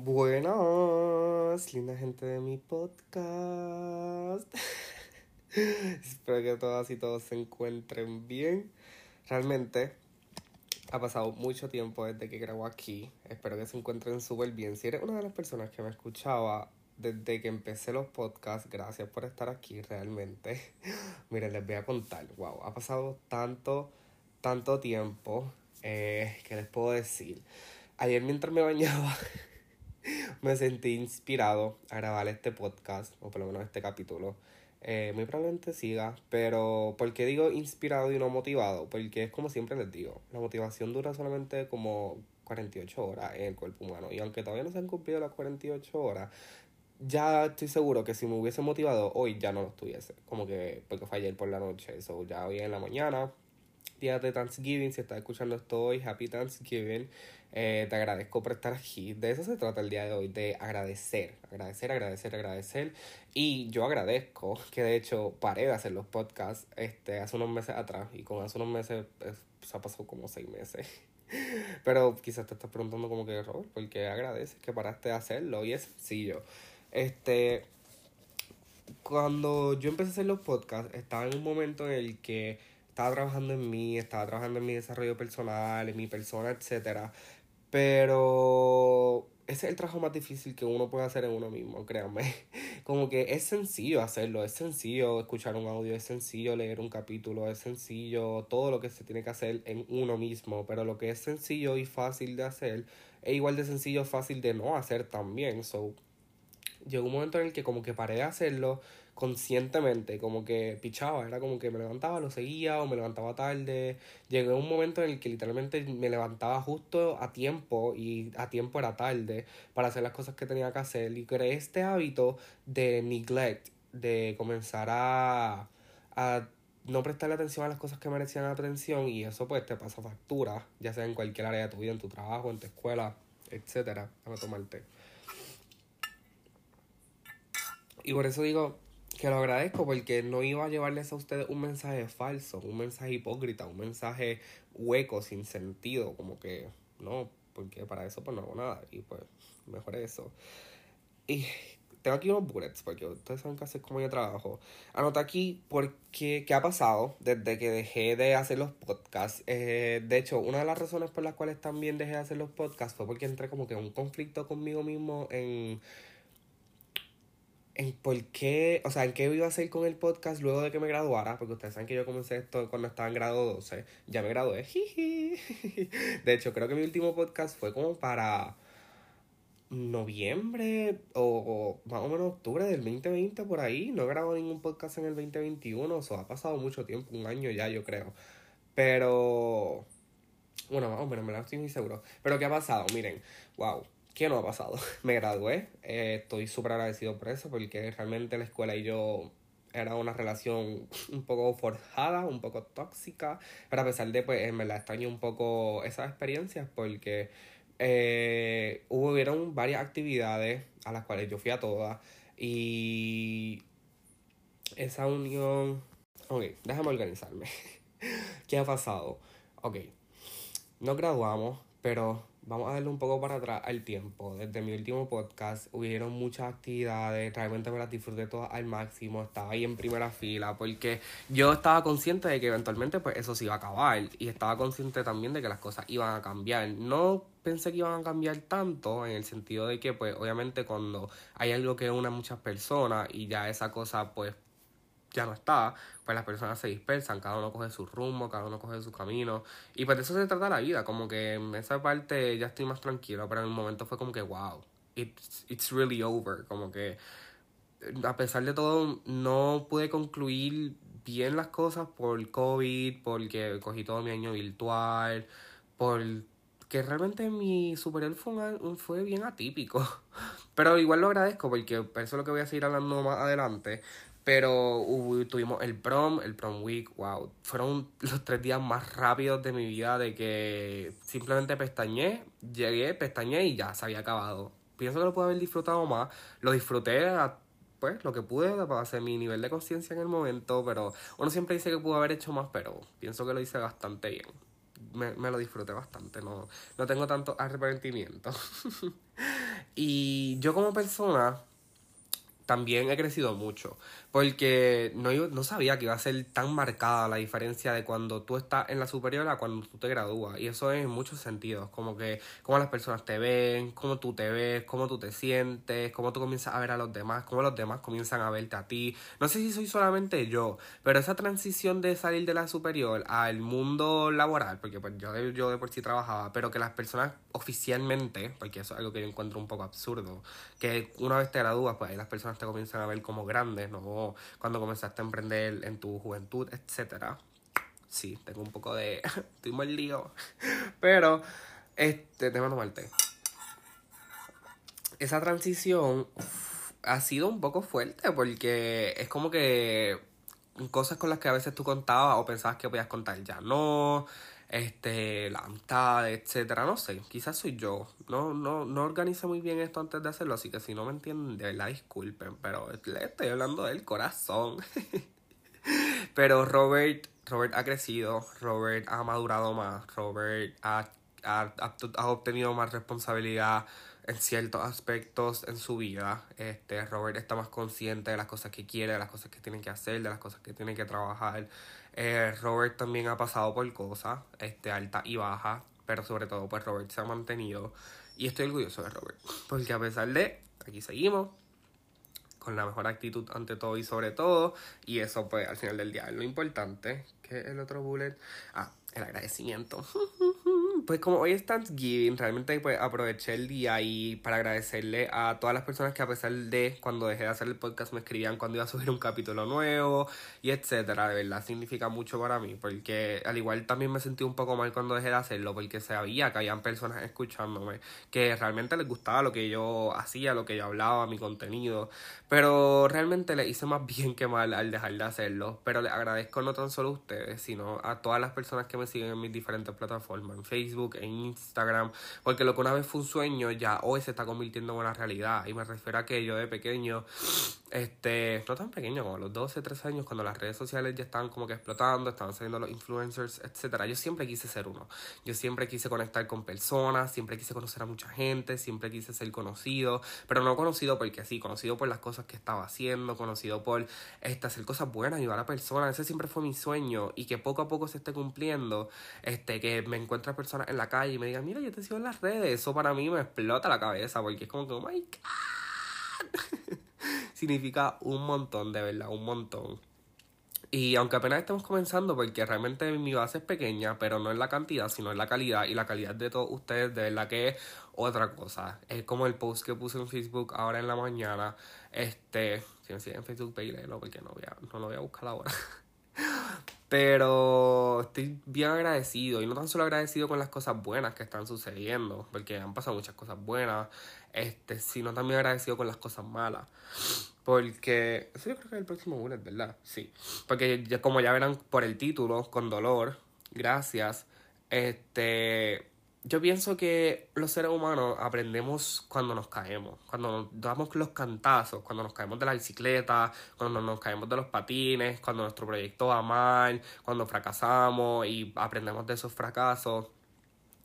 Buenas, linda gente de mi podcast. Espero que todas y todos se encuentren bien. Realmente ha pasado mucho tiempo desde que grabo aquí. Espero que se encuentren súper bien. Si eres una de las personas que me escuchaba desde que empecé los podcasts, gracias por estar aquí realmente. Miren, les voy a contar. Wow, ha pasado tanto, tanto tiempo. Eh, ¿Qué les puedo decir? Ayer mientras me bañaba me sentí inspirado a grabar este podcast, o por lo menos este capítulo. Eh, muy probablemente siga, pero ¿por qué digo inspirado y no motivado? Porque es como siempre les digo, la motivación dura solamente como 48 horas en el cuerpo humano. Y aunque todavía no se han cumplido las 48 horas, ya estoy seguro que si me hubiese motivado hoy ya no lo estuviese. Como que, porque fue ayer por la noche, eso ya hoy en la mañana día de Thanksgiving. Si estás escuchando esto hoy, Happy Thanksgiving. Eh, te agradezco por estar aquí. De eso se trata el día de hoy, de agradecer, agradecer, agradecer, agradecer. Y yo agradezco que de hecho paré de hacer los podcasts este, hace unos meses atrás. Y con hace unos meses se ha pasado como seis meses. Pero quizás te estás preguntando como que, Robert, ¿por qué agradeces que paraste de hacerlo? Y es sencillo. Este, cuando yo empecé a hacer los podcasts, estaba en un momento en el que estaba trabajando en mí, estaba trabajando en mi desarrollo personal, en mi persona, etc. Pero ese es el trabajo más difícil que uno puede hacer en uno mismo, créanme. Como que es sencillo hacerlo, es sencillo escuchar un audio, es sencillo leer un capítulo, es sencillo todo lo que se tiene que hacer en uno mismo, pero lo que es sencillo y fácil de hacer es igual de sencillo fácil de no hacer también. So, llegó un momento en el que como que paré de hacerlo conscientemente, como que pichaba, era como que me levantaba, lo seguía o me levantaba tarde. Llegó un momento en el que literalmente me levantaba justo a tiempo y a tiempo era tarde para hacer las cosas que tenía que hacer y creé este hábito de neglect, de comenzar a, a no prestarle atención a las cosas que merecían atención y eso pues te pasa factura, ya sea en cualquier área de tu vida, en tu trabajo, en tu escuela, etcétera. a tomarte. Y por eso digo que lo agradezco porque no iba a llevarles a ustedes un mensaje falso, un mensaje hipócrita, un mensaje hueco, sin sentido, como que no, porque para eso pues no hago nada y pues mejor eso. Y tengo aquí unos bullets porque ustedes saben que hacer como yo trabajo. Anota aquí porque qué ha pasado desde que dejé de hacer los podcasts. Eh, de hecho, una de las razones por las cuales también dejé de hacer los podcasts fue porque entré como que en un conflicto conmigo mismo en en por qué, o sea, en qué iba a hacer con el podcast luego de que me graduara, porque ustedes saben que yo comencé esto cuando estaba en grado 12, ya me gradué, De hecho, creo que mi último podcast fue como para noviembre o, más o menos octubre del 2020 por ahí, no he grabado ningún podcast en el 2021, o sea, ha pasado mucho tiempo, un año ya yo creo, pero... Bueno, más o menos, me lo estoy muy seguro. Pero ¿qué ha pasado? Miren, wow ¿Qué no ha pasado? Me gradué, eh, estoy súper agradecido por eso, porque realmente la escuela y yo era una relación un poco forjada, un poco tóxica, pero a pesar de, pues, me la extraño un poco esas experiencias, porque eh, hubieron varias actividades a las cuales yo fui a todas, y esa unión... Ok, déjame organizarme. ¿Qué ha pasado? Ok, nos graduamos, pero vamos a darle un poco para atrás al tiempo. Desde mi último podcast hubieron muchas actividades, realmente me las disfruté todas al máximo, estaba ahí en primera fila porque yo estaba consciente de que eventualmente pues eso se iba a acabar y estaba consciente también de que las cosas iban a cambiar. No pensé que iban a cambiar tanto en el sentido de que pues obviamente cuando hay algo que une muchas personas y ya esa cosa pues ya no está, pues las personas se dispersan, cada uno coge su rumbo, cada uno coge su camino. Y pues de eso se trata la vida, como que en esa parte ya estoy más tranquilo, pero en el momento fue como que, wow, it's, it's really over, como que a pesar de todo no pude concluir bien las cosas por COVID, porque cogí todo mi año virtual, por que realmente mi superior fue, fue bien atípico. Pero igual lo agradezco porque eso es lo que voy a seguir hablando más adelante. Pero tuvimos el prom, el prom week, wow. Fueron los tres días más rápidos de mi vida de que simplemente pestañé, llegué, pestañé y ya se había acabado. Pienso que lo pude haber disfrutado más. Lo disfruté pues lo que pude para hacer mi nivel de conciencia en el momento, pero uno siempre dice que pudo haber hecho más, pero pienso que lo hice bastante bien. Me, me lo disfruté bastante, no, no tengo tanto arrepentimiento. Y yo como persona también he crecido mucho. Porque no, no sabía que iba a ser tan marcada la diferencia de cuando tú estás en la superior a cuando tú te gradúas. Y eso es en muchos sentidos. Como que cómo las personas te ven, cómo tú te ves, cómo tú te sientes, cómo tú comienzas a ver a los demás, cómo los demás comienzan a verte a ti. No sé si soy solamente yo, pero esa transición de salir de la superior al mundo laboral, porque pues yo, yo de por sí trabajaba, pero que las personas oficialmente, porque eso es algo que yo encuentro un poco absurdo, que una vez te gradúas, pues ahí las personas te comienzan a ver como grandes, no cuando comenzaste a emprender en tu juventud, etcétera. Sí, tengo un poco de. Estoy mal lío. Pero, este, te mando mal Esa transición ha sido un poco fuerte porque es como que cosas con las que a veces tú contabas o pensabas que podías contar ya no este, la amistad, etcétera, no sé, quizás soy yo. No, no, no organicé muy bien esto antes de hacerlo, así que si no me entienden, de verdad disculpen, pero le estoy hablando del corazón. pero Robert, Robert ha crecido, Robert ha madurado más, Robert ha, ha, ha obtenido más responsabilidad en ciertos aspectos en su vida. Este, Robert está más consciente de las cosas que quiere, de las cosas que tiene que hacer, de las cosas que tiene que trabajar. Eh, Robert también ha pasado por cosas, este, alta y baja, pero sobre todo pues Robert se ha mantenido y estoy orgulloso de Robert, porque a pesar de, aquí seguimos, con la mejor actitud ante todo y sobre todo, y eso pues al final del día es lo importante, que el otro bullet, ah, el agradecimiento. pues como hoy es Thanksgiving, realmente pues aproveché el día y para agradecerle a todas las personas que a pesar de cuando dejé de hacer el podcast me escribían cuando iba a subir un capítulo nuevo y etcétera, de verdad significa mucho para mí porque al igual también me sentí un poco mal cuando dejé de hacerlo porque sabía que habían personas escuchándome que realmente les gustaba lo que yo hacía, lo que yo hablaba, mi contenido, pero realmente le hice más bien que mal al dejar de hacerlo, pero les agradezco no tan solo a ustedes, sino a todas las personas que me siguen en mis diferentes plataformas, en Facebook, en Instagram, porque lo que una vez fue un sueño ya hoy se está convirtiendo en una realidad. Y me refiero a que yo de pequeño, este, no tan pequeño, como a los 12, 13 años, cuando las redes sociales ya estaban como que explotando, estaban saliendo los influencers, etcétera, yo siempre quise ser uno. Yo siempre quise conectar con personas, siempre quise conocer a mucha gente, siempre quise ser conocido, pero no conocido porque sí, conocido por las cosas que estaba haciendo, conocido por este, hacer cosas buenas, ayudar a personas. Ese siempre fue mi sueño y que poco a poco se esté cumpliendo, este, que me encuentre personas en la calle y me digan, mira, yo te sigo en las redes, eso para mí me explota la cabeza porque es como que, oh my god. Significa un montón, de verdad, un montón. Y aunque apenas estamos comenzando, porque realmente mi base es pequeña, pero no en la cantidad, sino en la calidad. Y la calidad de todos ustedes, de verdad que es otra cosa. Es como el post que puse en Facebook ahora en la mañana. Este, si me siguen en Facebook, no porque no, voy a, no lo voy a buscar ahora. Pero estoy bien agradecido y no tan solo agradecido con las cosas buenas que están sucediendo, porque han pasado muchas cosas buenas, este, sino también agradecido con las cosas malas. Porque, eso yo creo que es el próximo bullet, ¿verdad? Sí. Porque como ya verán por el título, con dolor, gracias, este, yo pienso que los seres humanos aprendemos cuando nos caemos, cuando nos damos los cantazos, cuando nos caemos de la bicicleta, cuando nos caemos de los patines, cuando nuestro proyecto va mal, cuando fracasamos y aprendemos de esos fracasos.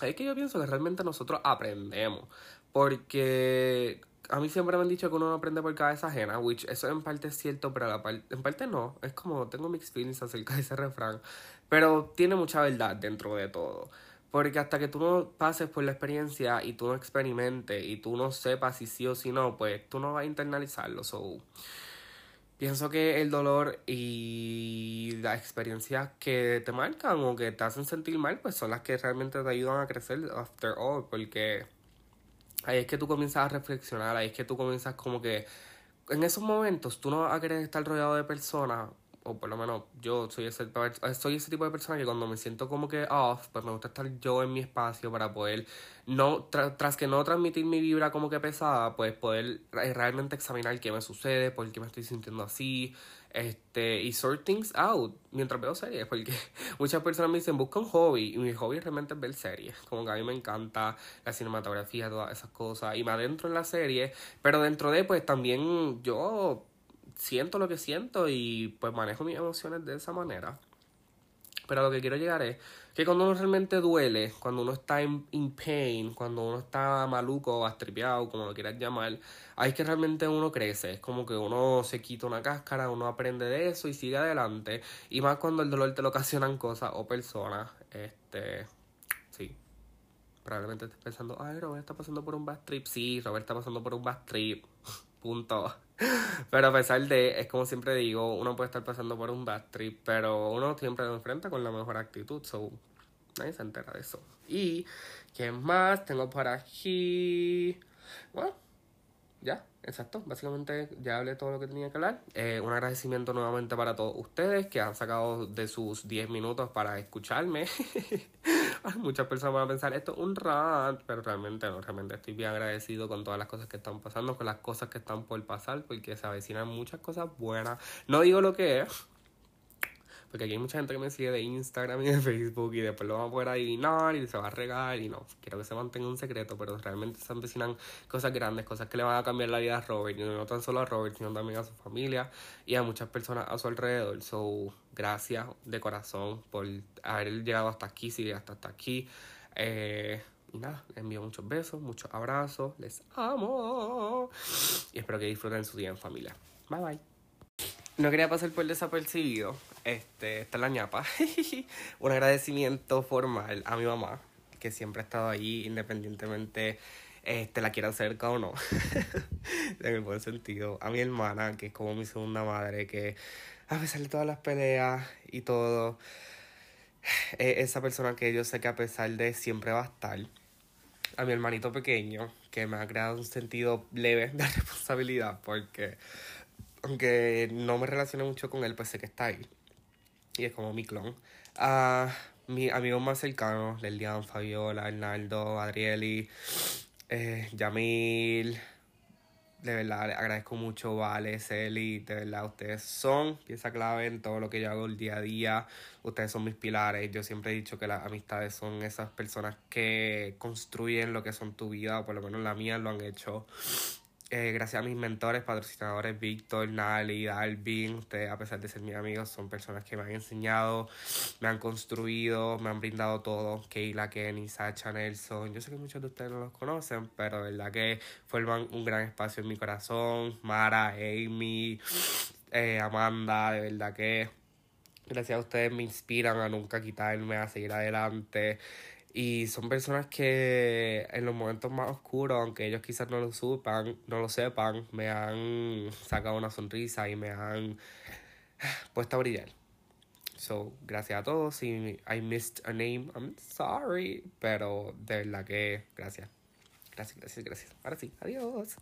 Es que yo pienso que realmente nosotros aprendemos, porque a mí siempre me han dicho que uno no aprende por cabeza ajena, which eso en parte es cierto, pero la en parte no. Es como tengo mi experiencia acerca de ese refrán, pero tiene mucha verdad dentro de todo. Porque hasta que tú no pases por la experiencia y tú no experimentes y tú no sepas si sí o si no, pues tú no vas a internalizarlo. So, pienso que el dolor y las experiencias que te marcan o que te hacen sentir mal, pues son las que realmente te ayudan a crecer after all. Porque ahí es que tú comienzas a reflexionar, ahí es que tú comienzas como que en esos momentos tú no vas a querer estar rodeado de personas o por lo menos yo soy ese, soy ese tipo de persona que cuando me siento como que off, pues me gusta estar yo en mi espacio para poder, no tras que no transmitir mi vibra como que pesada, pues poder realmente examinar qué me sucede, por qué me estoy sintiendo así, este, y sort things out mientras veo series, porque muchas personas me dicen, busca un hobby, y mi hobby realmente es ver series, como que a mí me encanta la cinematografía, todas esas cosas, y me adentro en la serie, pero dentro de, pues también yo siento lo que siento y pues manejo mis emociones de esa manera. Pero lo que quiero llegar es que cuando uno realmente duele, cuando uno está en in pain, cuando uno está maluco o astripeado, como lo quieras llamar, ahí es que realmente uno crece. Es como que uno se quita una cáscara, uno aprende de eso y sigue adelante. Y más cuando el dolor te lo ocasionan cosas o personas. Este, sí. Probablemente estés pensando, ay, Robert está pasando por un bad trip. Sí, Robert está pasando por un bad trip. Punto. Pero a pesar de, es como siempre digo, uno puede estar pasando por un bad trip, pero uno siempre lo enfrenta con la mejor actitud, so nadie se entera de eso. Y, ¿qué más? Tengo por aquí. Bueno, ya, exacto. Básicamente ya hablé todo lo que tenía que hablar. Eh, un agradecimiento nuevamente para todos ustedes que han sacado de sus 10 minutos para escucharme. Muchas personas van a pensar, esto es un rant, pero realmente no, realmente estoy bien agradecido con todas las cosas que están pasando, con las cosas que están por pasar, porque se avecinan muchas cosas buenas. No digo lo que es, porque aquí hay mucha gente que me sigue de Instagram y de Facebook y después lo va a poder adivinar y se va a regar y no, quiero que se mantenga un secreto, pero realmente se avecinan cosas grandes, cosas que le van a cambiar la vida a Robert, y no tan solo a Robert, sino también a su familia y a muchas personas a su alrededor. So, gracias de corazón por haber llegado hasta aquí, si llegaste hasta aquí. Eh, y nada, les envío muchos besos, muchos abrazos, les amo y espero que disfruten su día en familia. Bye bye. No quería pasar por desapercibido. Este, esta es la ñapa. Un agradecimiento formal a mi mamá, que siempre ha estado ahí independientemente este, la quiera cerca o no. en el buen sentido. A mi hermana, que es como mi segunda madre, que a pesar de todas las peleas y todo, es esa persona que yo sé que a pesar de siempre va a estar. A mi hermanito pequeño, que me ha creado un sentido leve de responsabilidad, porque aunque no me relaciono mucho con él, pues sé que está ahí. Y es como mi clon. A mis amigos más cercanos, Lelian, Fabiola, Arnaldo, Adrieli, eh, Yamil. De verdad, agradezco mucho, Vale, Celi, de verdad, ustedes son pieza clave en todo lo que yo hago el día a día. Ustedes son mis pilares. Yo siempre he dicho que las amistades son esas personas que construyen lo que son tu vida, o por lo menos la mía lo han hecho eh, gracias a mis mentores, patrocinadores, Víctor, Nali, Alvin, ustedes a pesar de ser mis amigos, son personas que me han enseñado, me han construido, me han brindado todo. Keila, Kenny, Sacha, Nelson, yo sé que muchos de ustedes no los conocen, pero de verdad que forman un gran espacio en mi corazón. Mara, Amy, eh, Amanda, de verdad que gracias a ustedes me inspiran a nunca quitarme, a seguir adelante. Y son personas que en los momentos más oscuros, aunque ellos quizás no lo sepan, no lo sepan, me han sacado una sonrisa y me han puesto a brillar. So, gracias a todos. Si I missed a name, I'm sorry. Pero de verdad que gracias. Gracias, gracias, gracias. Ahora sí, adiós.